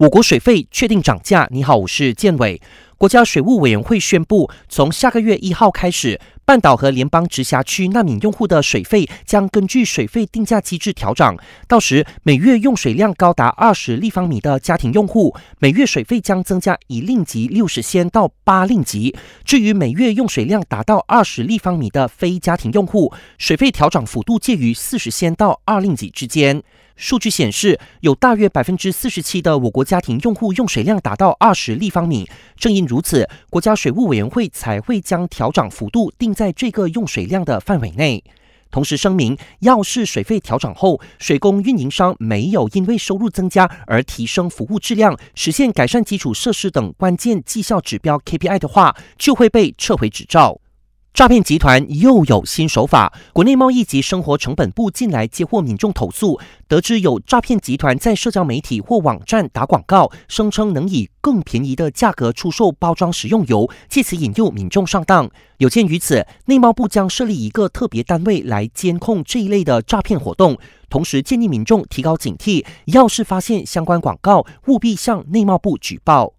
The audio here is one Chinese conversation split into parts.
我国水费确定涨价。你好，我是建伟。国家水务委员会宣布，从下个月一号开始，半岛和联邦直辖区难民用户的水费将根据水费定价机制调整。到时，每月用水量高达二十立方米的家庭用户，每月水费将增加一令吉六十仙到八令吉。至于每月用水量达到二十立方米的非家庭用户，水费调整幅度介于四十仙到二令吉之间。数据显示，有大约百分之四十七的我国家庭用户用水量达到二十立方米。正因如此，国家水务委员会才会将调整幅度定在这个用水量的范围内。同时声明，要是水费调整后，水工运营商没有因为收入增加而提升服务质量，实现改善基础设施等关键绩效指标 KPI 的话，就会被撤回执照。诈骗集团又有新手法。国内贸易及生活成本部近来接获民众投诉，得知有诈骗集团在社交媒体或网站打广告，声称能以更便宜的价格出售包装食用油，借此引诱民众上当。有鉴于此，内贸部将设立一个特别单位来监控这一类的诈骗活动，同时建议民众提高警惕，要是发现相关广告，务必向内贸部举报。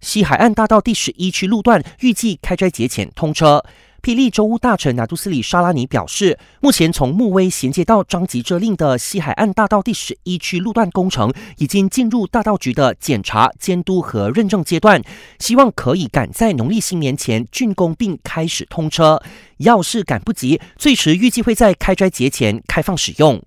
西海岸大道第十一区路段预计开斋节前通车。霹雳州务大臣拿杜斯里沙拉尼表示，目前从木威衔接到张吉遮令的西海岸大道第十一区路段工程已经进入大道局的检查、监督和认证阶段，希望可以赶在农历新年前竣工并开始通车。要是赶不及，最迟预计会在开斋节前开放使用。